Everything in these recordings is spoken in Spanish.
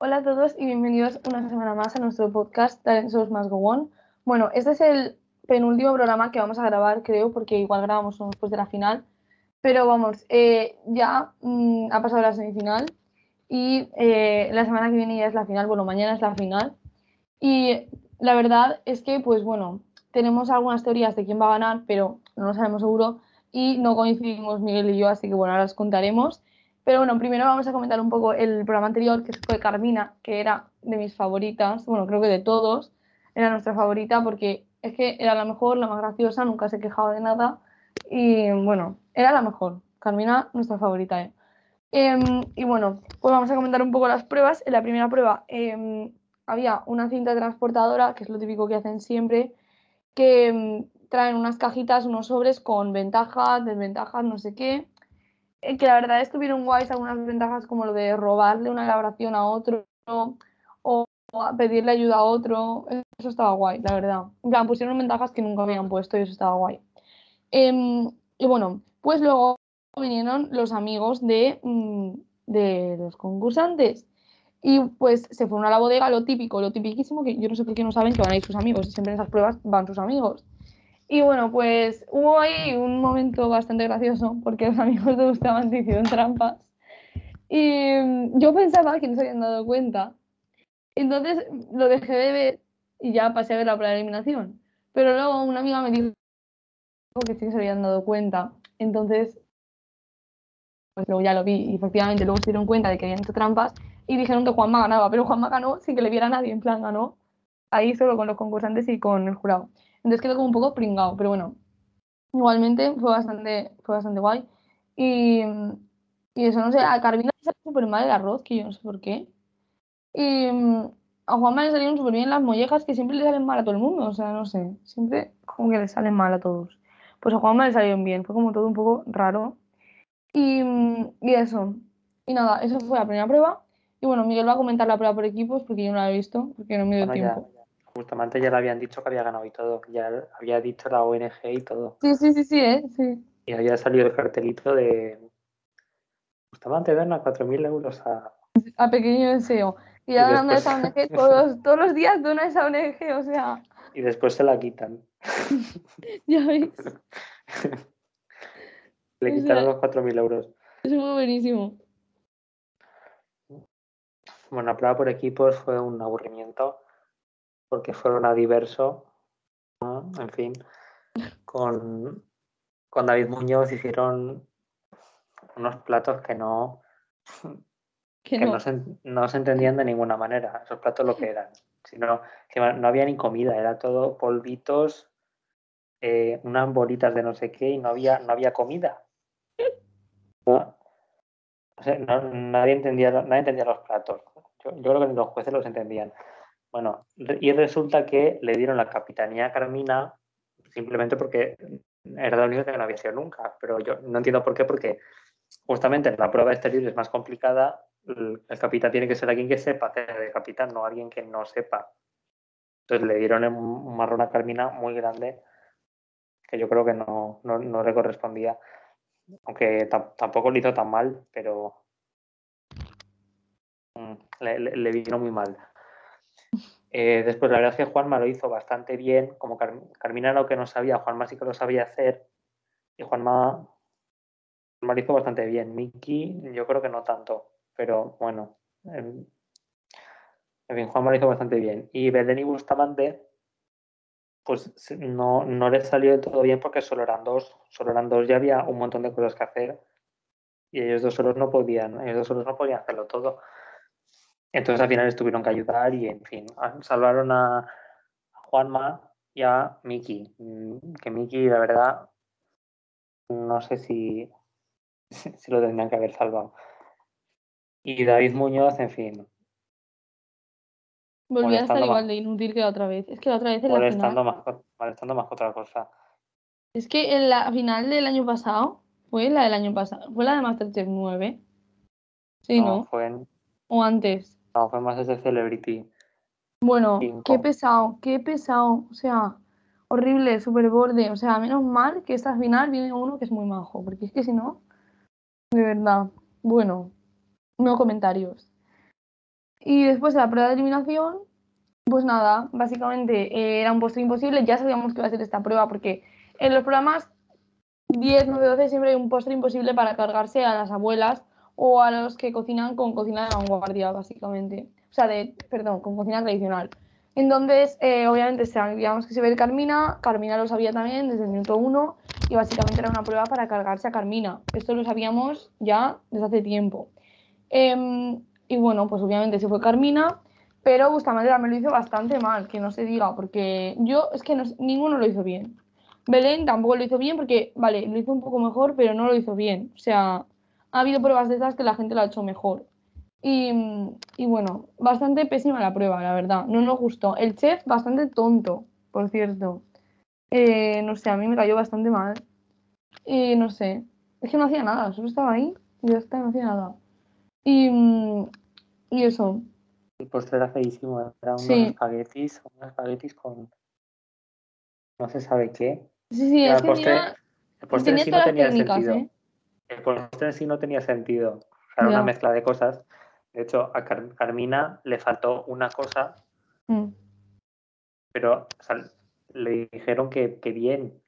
Hola a todos y bienvenidos una semana más a nuestro podcast Talent Shows Más Go On. Bueno, este es el penúltimo programa que vamos a grabar, creo, porque igual grabamos después de la final. Pero vamos, eh, ya mm, ha pasado la semifinal y eh, la semana que viene ya es la final. Bueno, mañana es la final. Y la verdad es que, pues bueno, tenemos algunas teorías de quién va a ganar, pero no lo sabemos seguro y no coincidimos Miguel y yo, así que bueno, ahora las contaremos. Pero bueno, primero vamos a comentar un poco el programa anterior, que fue Carmina, que era de mis favoritas, bueno, creo que de todos, era nuestra favorita porque es que era la mejor, la más graciosa, nunca se quejaba de nada y bueno, era la mejor. Carmina, nuestra favorita. ¿eh? Em, y bueno, pues vamos a comentar un poco las pruebas. En la primera prueba em, había una cinta transportadora, que es lo típico que hacen siempre, que em, traen unas cajitas, unos sobres con ventajas, desventajas, no sé qué. Eh, que la verdad estuvieron guays algunas ventajas como lo de robarle una elaboración a otro o, pedirle ayuda a otro. Eso estaba guay, la verdad. En plan, pusieron ventajas que nunca habían puesto y eso estaba guay. Em, y bueno, pues luego vinieron los amigos de, mm, de los concursantes. Y pues se fueron a la bodega, lo típico, lo tipiquísimo, que yo no sé por qué no saben que van a ir sus amigos. Siempre en esas pruebas van sus amigos. Y bueno, pues hubo ahí un momento bastante gracioso porque los amigos de Bustamante hicieron trampas. Y mm, yo pensaba que no se habían dado cuenta. Entonces lo dejé de ver y ya pasé a ver la eliminación. Pero luego una amiga me dijo que sí que se habían dado cuenta. Entonces, pues luego ya lo vi y efectivamente luego se dieron cuenta de que habían hecho trampas y dijeron que Juanma ganaba, pero Juanma ganó sin que le viera a nadie, en plan ganó ahí solo con los concursantes y con el jurado. Entonces quedó como un poco pringado, pero bueno, igualmente fue bastante, fue bastante guay. Y, y eso, no sé, a Carmina le salió súper mal el arroz, que yo no sé por qué. Y a Juanma le salieron súper bien las mollejas, que siempre le salen mal a todo el mundo, o sea, no sé, siempre como que le salen mal a todos. Pues a Juanma le salieron bien, fue como todo un poco raro. Y, y eso, y nada, eso fue la primera prueba. Y bueno, Miguel va a comentar la prueba por equipos porque yo no la he visto, porque no me dio tiempo justamente ya le habían dicho que había ganado y todo, ya había dicho la ONG y todo. Sí, sí, sí, sí, ¿eh? sí. Y había salido el cartelito de Bustamante dona 4.000 euros a... A pequeño deseo. Y ya dando esa ONG todos, todos los días dona esa ONG, o sea... Y después se la quitan. ya veis. Le quitaron los 4.000 euros. Eso fue buenísimo. Bueno, la prueba por equipos fue un aburrimiento porque fueron a diverso, en fin, con, con David Muñoz hicieron unos platos que no, que no. se, no, se, entendían de ninguna manera, esos platos lo que eran, sino que no había ni comida, era todo polvitos, eh, unas bolitas de no sé qué y no había, no había comida. nadie, entendía, nadie entendía los platos. Yo, yo creo que ni los jueces los entendían. Bueno, y resulta que le dieron la capitanía a Carmina simplemente porque era la única que no había sido nunca. Pero yo no entiendo por qué, porque justamente la prueba exterior es más complicada. El, capitán tiene que ser alguien que sepa hacer de capitán, no alguien que no sepa. Entonces le dieron un marrón a Carmina muy grande que yo creo que no, no, le correspondía. Aunque tampoco lo hizo tan mal, pero mm, le vino muy mal. Eh, después, la verdad es que Juanma lo hizo bastante bien. Como Carmina lo que no sabía, Juanma sí que lo sabía hacer. Y Juanma, lo hizo bastante bien. Miki, yo creo que no tanto. Pero bueno. En, fin, Juanma lo hizo bastante bien. Y Belén y Bustamante, pues no, no les salió de todo bien porque solo eran dos. Solo eran dos, ya había un montón de cosas que hacer. Y ellos dos solos no podían, ellos dos solos no podían hacerlo todo. Entonces al final les tuvieron que ayudar y, en fin, salvaron a Juanma y a Miki. Mm, que Miki, la verdad, no sé si, si lo tendrían que haber salvado. Y David Muñoz, en fin. Volvió a estar igual de inútil que la otra vez. Es que la otra vez en la final... Más, molestando más que otra cosa. Es que en la final del año pasado, fue la del año pasado, fue la de Masterchef 9. Sí, ¿no? Fue en... O antes. No, fue más ese Celebrity. Bueno, qué pesado, qué pesado. O sea, horrible, súper borde. O sea, menos mal que esta final viene uno que es muy majo, porque es que si no, de verdad, bueno, no comentarios. Y después de la prueba de eliminación, pues nada, básicamente eh, era un postre imposible. Ya sabíamos que iba a ser esta prueba porque en los programas 10, 9, 12 siempre hay un postre imposible para cargarse a las abuelas o a los que cocinan con cocina de vanguardia, básicamente. O sea, de, perdón, con cocina tradicional. Entonces, eh, obviamente sabíamos que se iba a ir Carmina, Carmina lo sabía también desde el minuto uno y básicamente era una prueba para cargarse a Carmina. Esto lo sabíamos ya desde hace tiempo. Em, y bueno, pues obviamente se fue Carmina, pero Bustamante me lo hizo bastante mal, que no se diga, porque yo es que ninguno lo hizo bien. Belén tampoco lo hizo bien porque, vale, lo hizo un poco mejor, pero no lo hizo bien. O sea, ha habido pruebas de esas que la gente lo ha hecho mejor. Y, y, bueno, bastante pésima la prueba, la verdad. No nos gustó. El chef, bastante tonto, por cierto. Eh, no sé, a mí me cayó bastante mal. Y no sé, es que no hacía nada, solo estaba ahí y ya está, no hacía nada. Y, y eso. El postre era feísimo, era unos espaguetis, unos espaguetis con no se sabe qué. Sí, sí, es el postre, el postre en sí no tenía sentido. ¿eh? El postre en sí no tenía sentido. era una mezcla de cosas. De hecho, a Carmina le faltó una cosa, mm. pero le dijeron que, que bien.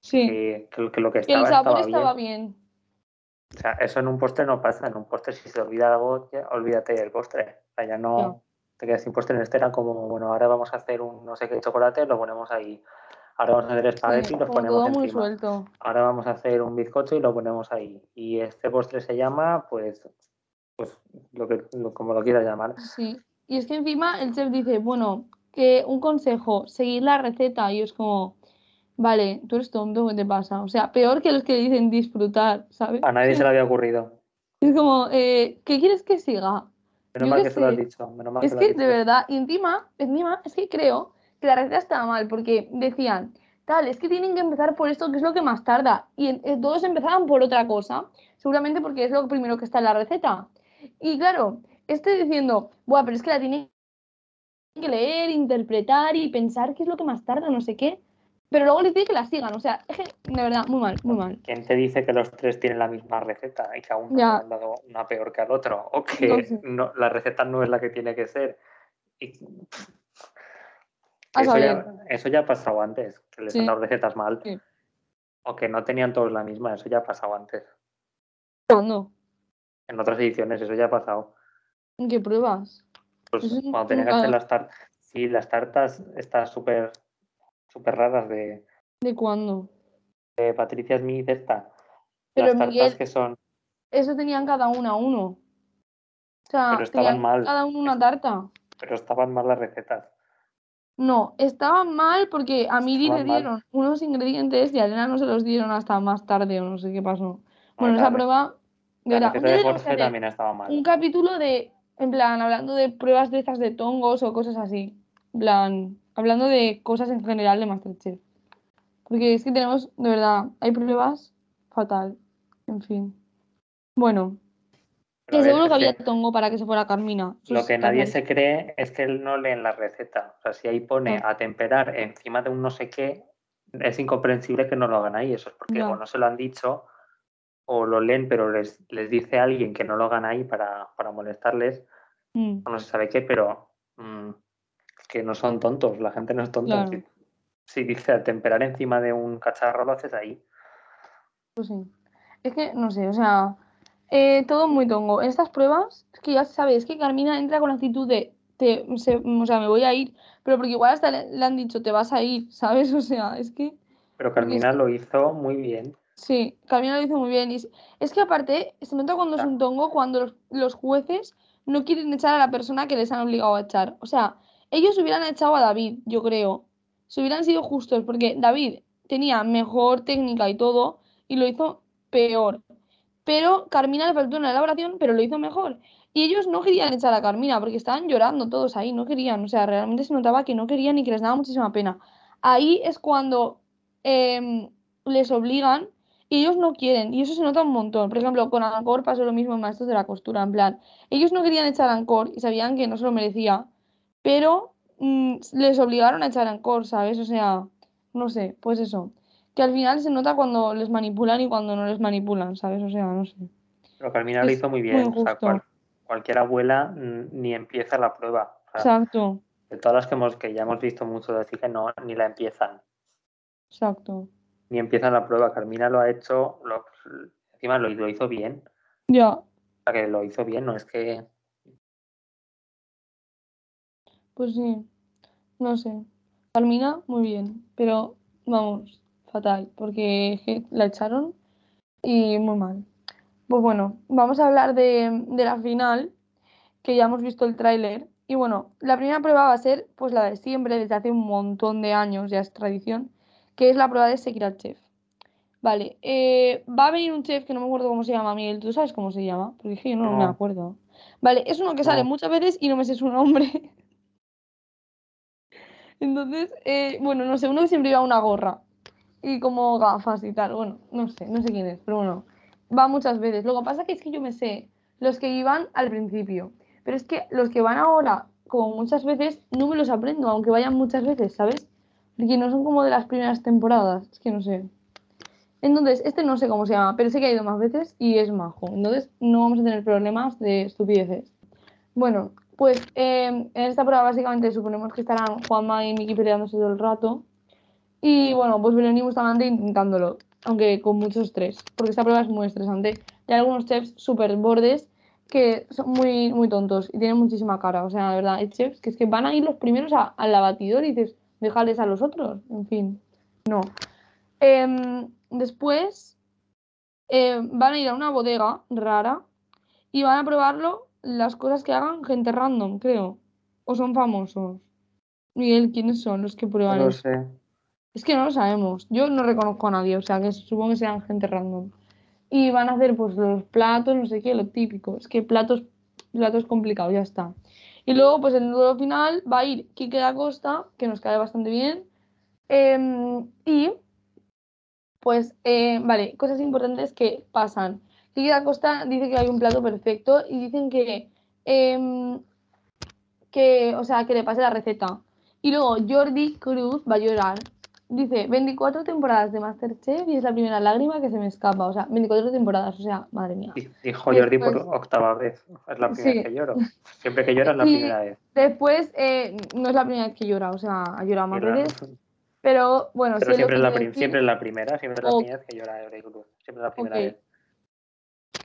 Sí. Que, que, lo que estaba, el sabor estaba, bien. O sea, eso en un postre no pasa. En un postre, si se olvida algo, olvídate del postre. O sea, ya no, te quedas sin postre en este. Era como, bueno, ahora vamos a hacer un no sé qué chocolate, lo ponemos ahí. Ahora vamos a hacer espagueti y los ponemos encima. Muy suelto. Ahora vamos a hacer un bizcocho y lo ponemos ahí. Y este postre se llama, pues, pues lo que, como lo quieras llamar. Sí. Y es que encima el chef dice, bueno, que un consejo, seguir la receta. Y es como, vale, tú eres tonto, ¿qué te pasa? O sea, peor que los que dicen disfrutar, ¿sabes? A nadie se le había ocurrido. Es como, eh, ¿qué quieres que siga? Menos mal que, se lo has dicho. es que, de verdad, encima, encima, es que creo que la receta estaba mal, porque decían, tal, es que tienen que empezar por esto, que es lo que más tarda. Y eh, todos empezaban por otra cosa, seguramente porque es lo primero que está en la receta. Y claro, estoy diciendo, bueno, pero es que la tienen que leer, interpretar y pensar qué es lo que más tarda, no sé qué. Pero luego les dice que la sigan, o sea, es que, de verdad, muy mal, muy mal. ¿Quién te dice que los tres tienen la misma receta y que aún no han dado una peor que al otro? O que no, la receta no es la que tiene que ser. Y eso ya, eso ya, ha pasado antes, que les han dado recetas mal. O que no tenían todos la misma, eso ya ha pasado antes. ¿Cuándo? En otras ediciones, eso ya ha pasado. ¿En qué pruebas? Pues cuando tenías que hacer las tartas. Sí, las tartas están súper súper raras de. ¿De cuándo? De Patricia Smith, esta. las tartas que son. Eso tenían cada una uno. O sea, pero estaban mal. cada uno una tarta. Pero estaban mal las recetas. No, estaban mal porque a Miri le dieron unos ingredientes y a Elena no se los dieron hasta más tarde o no sé qué pasó. Bueno, esa prueba. La de Jorge también estaba mal. Un capítulo de, en plan, hablando de pruebas de estas de tongos o cosas así. En plan, hablando de cosas en general de Masterchef. Porque es que tenemos, de verdad, hay pruebas fatal. En fin. Bueno, que seguro que había tongo para que se fuera Carmina. lo que nadie se cree es que él no lee en la receta. O sea, si ahí pone a temperar encima de un no sé qué, es incomprensible que no lo hagan ahí. Eso es porque o no se lo han dicho o lo leen, pero les, les dice a alguien que no lo hagan ahí para, molestarles. Mm. O no se sabe qué, pero mm, que no son tontos. La gente no es tonta. Si, si, dice a temperar encima de un cacharro, lo haces ahí. Pues sí. Es que, no sé, o sea eh, todo muy tongo. En estas pruebas, es que ya sabes, que Carmina entra con la actitud de, te, o sea, me voy a ir, pero porque igual hasta le, han dicho, te vas a ir, ¿sabes? O sea, es que... Pero Carmina lo hizo muy bien. Sí, Carmina lo hizo muy bien. Y es, que aparte, se nota cuando es un tongo, cuando los, jueces no quieren echar a la persona que les han obligado a echar. O sea, ellos hubieran echado a David, yo creo. Se hubieran sido justos, porque David tenía mejor técnica y todo, y lo hizo peor pero Carmina le faltó una elaboración, pero lo hizo mejor. Y ellos no querían echar a Carmina porque estaban llorando todos ahí, no querían, o sea, realmente se notaba que no querían y que les daba muchísima pena. Ahí es cuando em, les obligan y ellos no quieren, y eso se nota un montón. Por ejemplo, con Ancor pasó lo mismo en Maestros de la Costura, en plan, ellos no querían echar a Ancor y sabían que no se lo merecía, pero mm, les obligaron a echar a Ancor, ¿sabes? O sea, no sé, pues eso que al final se nota cuando les manipulan y cuando no les manipulan, ¿sabes? O sea, no sé. Pero Carmina lo hizo muy bien. cuando cualquier abuela ni empieza la prueba. Exacto. De todas las que, hemos, que ya hemos visto mucho decir que no, ni la empiezan. Exacto. Ni empiezan la prueba. Carmina lo ha hecho, lo, encima lo, lo hizo bien. Ya. O sea, que lo hizo bien, no es que. Pues sí, no sé. Carmina, muy bien, pero vamos, fatal, porque la echaron y muy mal. Pues bueno, vamos a hablar de, de la final, que ya hemos visto el tráiler. Y bueno, la primera prueba va a ser pues la de siempre, desde hace un montón de años, ya es tradición, que es la prueba de seguir al chef. Vale, eh, va a venir un chef que no me acuerdo cómo se llama, Miguel, ¿tú sabes cómo se llama? Porque yo no, me acuerdo. Vale, es uno que sale muchas veces y no me sé su nombre. Entonces, eh, bueno, no sé, uno que siempre lleva una gorra y como gafas y tal. Bueno, no sé, no sé quién es, pero bueno, va muchas veces. Lo que pasa que es que yo me sé los que iban al principio, pero es que los que van ahora, como muchas veces, no me los aprendo, aunque vayan muchas veces, ¿sabes? Porque no son como de las primeras temporadas, es que no sé. Entonces, este no sé cómo se llama, pero sé que ha ido más veces y es majo. Entonces, no vamos a tener problemas de estupideces. Bueno, pues em, en esta prueba básicamente suponemos que estarán Juanma y Miki peleándose todo el rato. Y bueno, pues Belén y Bustamante intentándolo, aunque con mucho estrés, porque esta prueba es muy estresante. Y hay algunos chefs súper bordes que son muy, muy tontos y tienen muchísima cara. O sea, de verdad, hay chefs que es que van a ir los primeros al abatidor y dices, déjales a los otros. En fin, no. Em, después em, van a ir a una bodega rara y van a probarlo las cosas que hagan gente random, creo. O son famosos. Miguel, ¿quiénes son los que prueban? No lo sé. Es que no lo sabemos. Yo no reconozco a nadie, o sea que supongo que sean gente random. Y van a hacer pues los platos, no sé qué, lo típico. Es que platos, platos complicados, ya está. Y luego, pues en el duelo final va a ir Kike da Costa, que nos cae bastante bien. Em, y pues, eh, vale, cosas importantes que pasan. Kiki Costa dice que hay un plato perfecto y dicen que, em, que, o sea, que le pase la receta. Y luego Jordi Cruz va a llorar. Dice, 24 temporadas de Masterchef y es la primera lágrima que se me escapa. O sea, 24 temporadas, o sea, madre mía. Dijo Jordi por octava vez. Es la primera vez que lloro. Siempre que llora es la primera vez. Después, eh, no es la primera vez que llora, o sea, ha llorado más veces. Pero bueno, siempre, es la siempre es la primera, siempre es la primera vez que llora Jordi Cruz. Siempre es la primera vez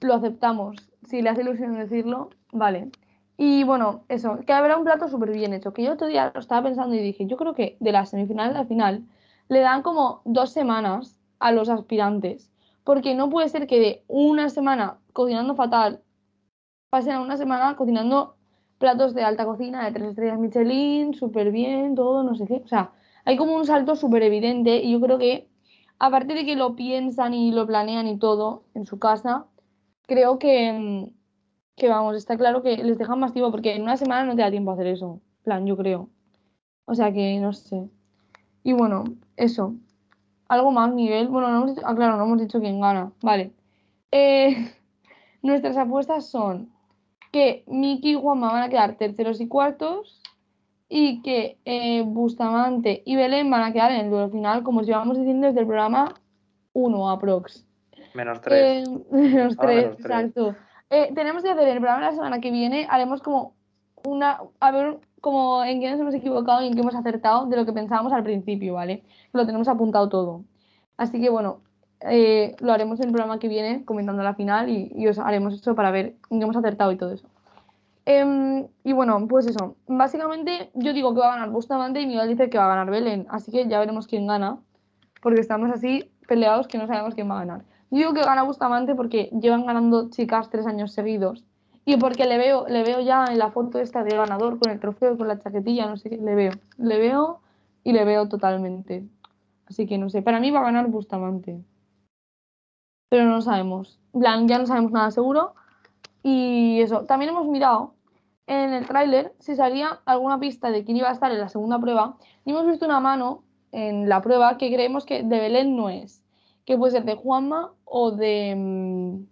lo aceptamos. Si le hace ilusión decirlo, vale. Y bueno, eso, que habrá un plato súper bien hecho. Que yo otro día lo estaba pensando y dije, yo creo que de la semifinal a la final le dan como dos semanas a los aspirantes. Porque no puede ser que de una semana cocinando fatal pasen a una semana cocinando platos de alta cocina, de tres estrellas Michelin, súper bien, todo, no sé qué. O sea, hay como un salto súper evidente y yo creo que, aparte de que lo piensan y lo planean y todo en su casa, creo que, que, vamos, está claro que les dejan más tiempo porque en una semana no te da tiempo a hacer eso. plan, yo creo. O sea que no sé. Y bueno, eso. Algo más, Miguel. Bueno, no hemos dicho, ah, claro, no hemos dicho quién gana. Vale. Eh, nuestras apuestas son que Miki y Juanma van a quedar terceros y cuartos y que eh, Bustamante y Belén van a quedar en el duelo final, como os llevamos diciendo desde el programa 1 aprox. Menos tres. Eh, menos, tres exacto. Eh, tenemos que hacer el programa la semana que viene. Haremos como una. A ver como en qué nos hemos equivocado y en qué hemos acertado de lo que pensábamos al principio, ¿vale? Lo tenemos apuntado todo. Así que bueno, eh, lo haremos en el programa que viene, comentando la final, y, os haremos eso para ver en qué hemos acertado y todo eso. Em, y bueno, pues eso. Básicamente, yo digo que va a ganar Bustamante y Miguel dice que va a ganar Belén. Así que ya veremos quién gana. Porque estamos así peleados que no sabemos quién va a ganar. Yo digo que gana Bustamante porque llevan ganando chicas tres años seguidos. Y porque le veo, le veo ya en la foto esta de ganador con el trofeo, con la chaquetilla, no sé qué, le veo. Le veo y le veo totalmente. Así que no sé, para mí va a ganar Bustamante. Pero no sabemos. plan, ya no sabemos nada seguro. Y eso, también hemos mirado en el tráiler si salía alguna pista de quién iba a estar en la segunda prueba. Y hemos visto una mano en la prueba que creemos que de Belén no es que puede ser de Juanma o de, mm,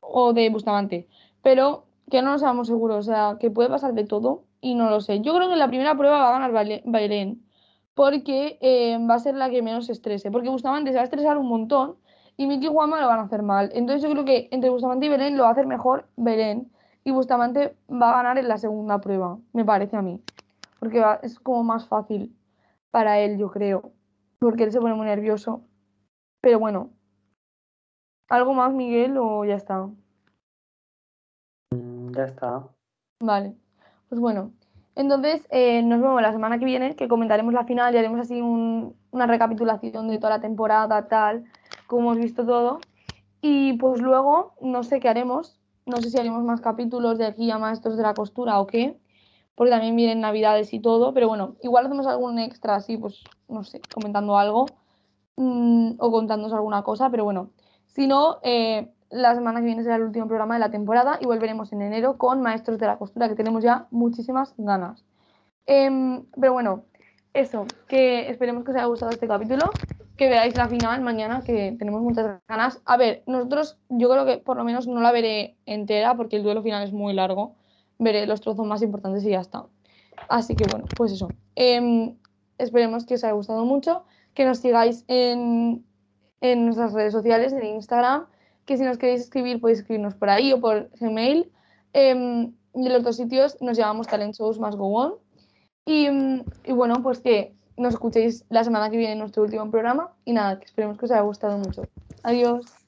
o de Bustamante, pero que no lo sabemos seguro, o sea, que puede pasar de todo y no lo sé. Yo creo que en la primera prueba va a ganar Bailén, porque eh, va a ser la que menos se estrese, porque Bustamante se va a estresar un montón y Miki y Juanma lo van a hacer mal. Entonces yo creo que entre Bustamante y Belén lo va a hacer mejor Belén. y Bustamante va a ganar en la segunda prueba, me parece a mí. Porque es como más fácil para él, yo creo. Porque él se pone muy nervioso. Pero bueno. ¿Algo más, Miguel, o ya está? Ya está. Vale. Pues bueno. Entonces, eh, nos vemos la semana que viene, que comentaremos la final y haremos así una recapitulación de toda la temporada, tal, como hemos visto todo. Y pues luego, no sé qué haremos, no sé si haremos más capítulos de aquí a Maestros de la Costura o qué, porque también vienen Navidades y todo, pero bueno, igual hacemos algún extra así, pues no sé, comentando algo mm, o contándonos alguna cosa, pero bueno, si no, eh, la semana que viene será el último programa de la temporada y volveremos en enero con Maestros de la Costura, que tenemos ya muchísimas ganas. Em, pero bueno, eso, que esperemos que os haya gustado este capítulo que veáis la final mañana, que tenemos muchas ganas. A ver, nosotros yo creo que por lo menos no la veré entera porque el duelo final es muy largo. Veré los trozos más importantes y ya está. Así que bueno, pues eso. Em, esperemos que os haya gustado mucho, que nos sigáis en, en nuestras redes sociales, en Instagram, que si nos queréis escribir podéis escribirnos por ahí o por Gmail. Eh, y en los dos sitios nos llamamos Talent Shows más Go On. Y, y bueno, pues que nos escuchéis la semana que viene en nuestro último programa. Y nada, que esperemos que os haya gustado mucho. Adiós.